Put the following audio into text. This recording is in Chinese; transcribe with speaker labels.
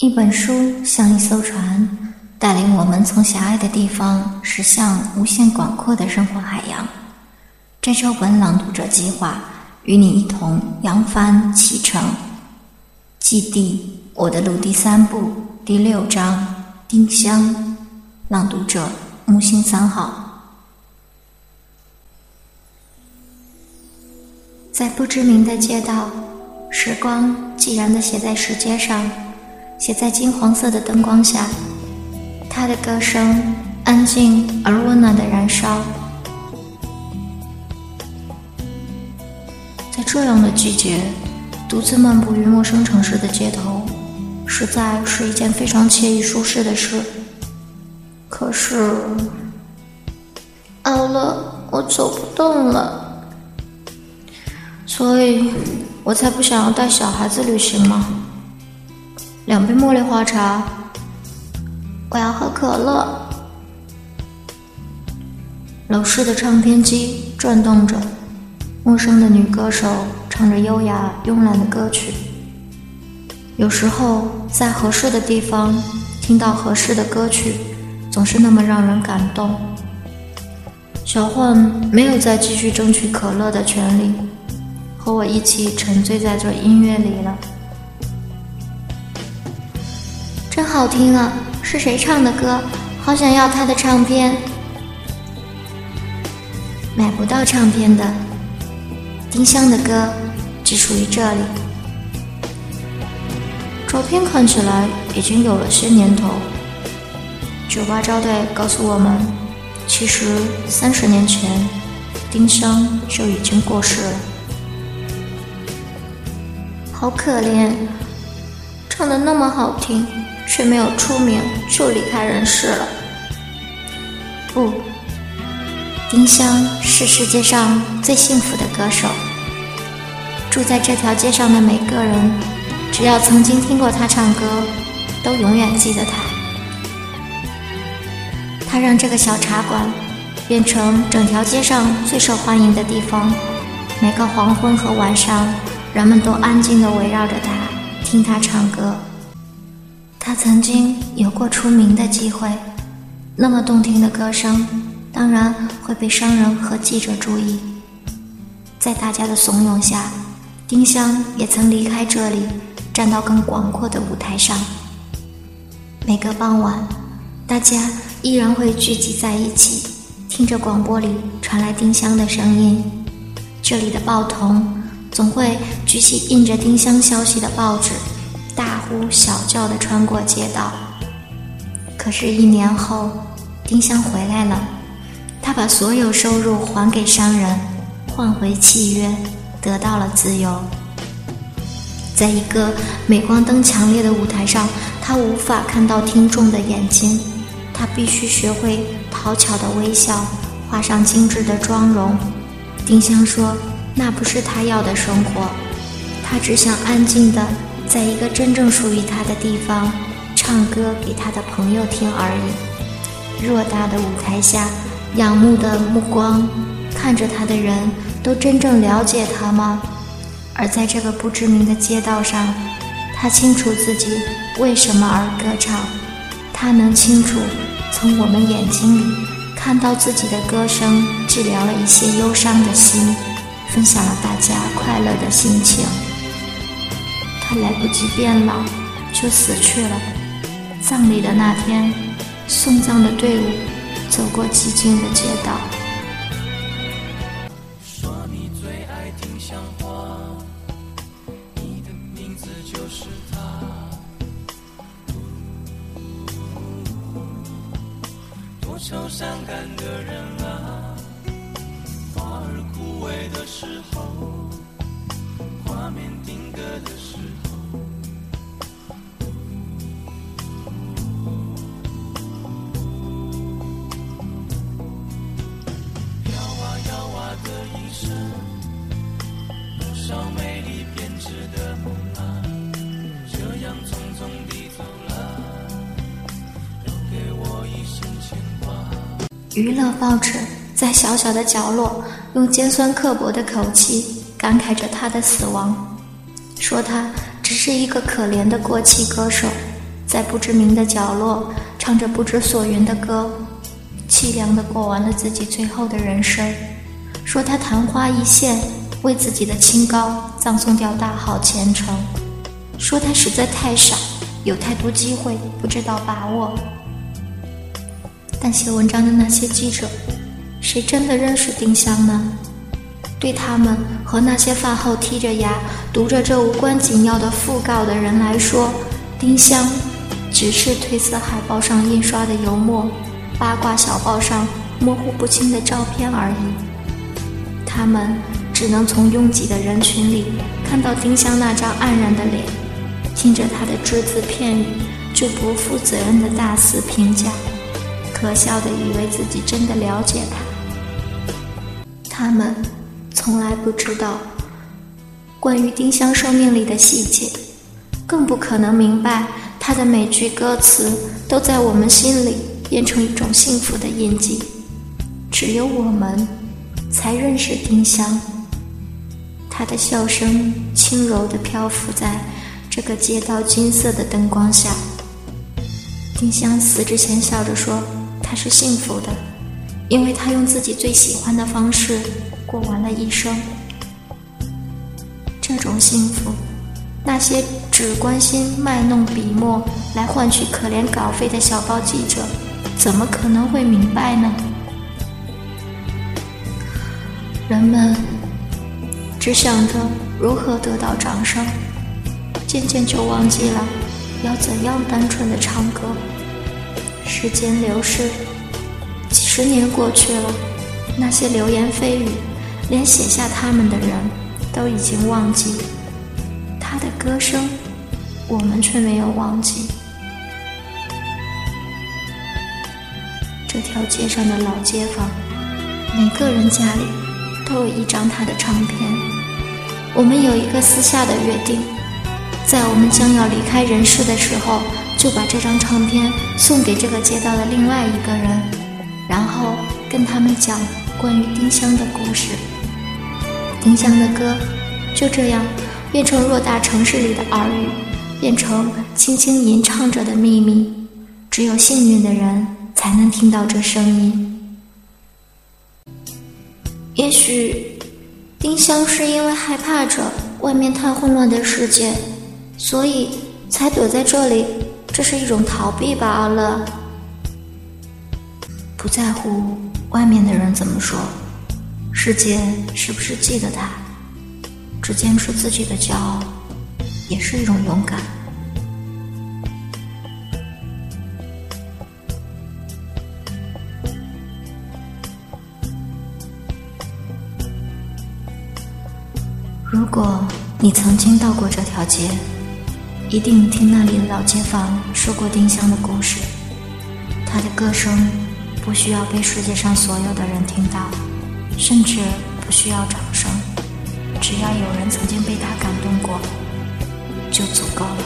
Speaker 1: 一本书像一艘船，带领我们从狭隘的地方驶向无限广阔的生活海洋。这周本朗读者计划与你一同扬帆启程。基地，我的路第三部第六章，丁香。朗读者木星三号。在不知名的街道，时光寂然的写在石阶上。写在金黄色的灯光下，他的歌声安静而温暖的燃烧。在这样的季节，独自漫步于陌生城市的街头，实在是一件非常惬意舒适的事。可是，
Speaker 2: 奥乐，我走不动了，
Speaker 1: 所以我才不想要带小孩子旅行嘛。两杯茉莉花茶，
Speaker 2: 我要喝可乐。
Speaker 1: 楼市的唱片机转动着，陌生的女歌手唱着优雅慵懒的歌曲。有时候，在合适的地方听到合适的歌曲，总是那么让人感动。小焕没有再继续争取可乐的权利，和我一起沉醉在这音乐里了。
Speaker 2: 真好听啊！是谁唱的歌？好想要他的唱片。
Speaker 1: 买不到唱片的。丁香的歌只属于这里。照片看起来已经有了些年头。酒吧招待告诉我们，其实三十年前，丁香就已经过世了。
Speaker 2: 好可怜，唱的那么好听。却没有出名就离开人世了。
Speaker 1: 不，丁香是世界上最幸福的歌手。住在这条街上的每个人，只要曾经听过他唱歌，都永远记得他。他让这个小茶馆变成整条街上最受欢迎的地方。每个黄昏和晚上，人们都安静地围绕着他，听他唱歌。他曾经有过出名的机会，那么动听的歌声，当然会被商人和记者注意。在大家的怂恿下，丁香也曾离开这里，站到更广阔的舞台上。每个傍晚，大家依然会聚集在一起，听着广播里传来丁香的声音。这里的报童总会举起印着丁香消息的报纸。呼小叫的穿过街道，可是，一年后，丁香回来了。他把所有收入还给商人，换回契约，得到了自由。在一个镁光灯强烈的舞台上，他无法看到听众的眼睛，他必须学会讨巧的微笑，画上精致的妆容。丁香说：“那不是他要的生活，他只想安静的。”在一个真正属于他的地方，唱歌给他的朋友听而已。偌大的舞台下，仰慕的目光看着他的人都真正了解他吗？而在这个不知名的街道上，他清楚自己为什么而歌唱。他能清楚从我们眼睛里看到自己的歌声治疗了一些忧伤的心，分享了大家快乐的心情。还来不及变老，就死去了。葬礼的那天，送葬的队伍走过寂静的街道。
Speaker 3: 少美丽编织的风浪，这样匆匆地走了。给我一些牵挂
Speaker 1: 娱乐报纸在小小的角落，用尖酸刻薄的口气感慨着他的死亡，说他只是一个可怜的过气歌手，在不知名的角落唱着不知所云的歌，凄凉的过完了自己最后的人生。说他昙花一现，为自己的清高葬送掉大好前程。说他实在太傻，有太多机会不知道把握。但写文章的那些记者，谁真的认识丁香呢？对他们和那些饭后剔着牙读着这无关紧要的讣告的人来说，丁香只是褪色海报上印刷的油墨，八卦小报上模糊不清的照片而已。他们只能从拥挤的人群里看到丁香那张黯然的脸，听着他的只字片语就不负责任的大肆评价，可笑的以为自己真的了解他。他们。从来不知道关于丁香生命里的细节，更不可能明白他的每句歌词都在我们心里变成一种幸福的印记。只有我们才认识丁香，他的笑声轻柔地漂浮在这个街道金色的灯光下。丁香死之前笑着说：“她是幸福的，因为她用自己最喜欢的方式。”过完了一生，这种幸福，那些只关心卖弄笔墨来换取可怜稿费的小报记者，怎么可能会明白呢？人们只想着如何得到掌声，渐渐就忘记了要怎样单纯的唱歌。时间流逝，几十年过去了，那些流言蜚语。连写下他们的人都已经忘记他的歌声，我们却没有忘记。这条街上的老街坊，每个人家里都有一张他的唱片。我们有一个私下的约定，在我们将要离开人世的时候，就把这张唱片送给这个街道的另外一个人，然后跟他们讲关于丁香的故事。丁香的歌就这样变成偌大城市里的耳语，变成轻轻吟唱着的秘密。只有幸运的人才能听到这声音。也许丁香是因为害怕着外面太混乱的世界，所以才躲在这里。这是一种逃避吧，阿乐，不在乎外面的人怎么说。世界是不是记得他？只坚持自己的骄傲，也是一种勇敢。如果你曾经到过这条街，一定听那里的老街坊说过丁香的故事。她的歌声不需要被世界上所有的人听到。甚至不需要掌声，只要有人曾经被他感动过，就足够了。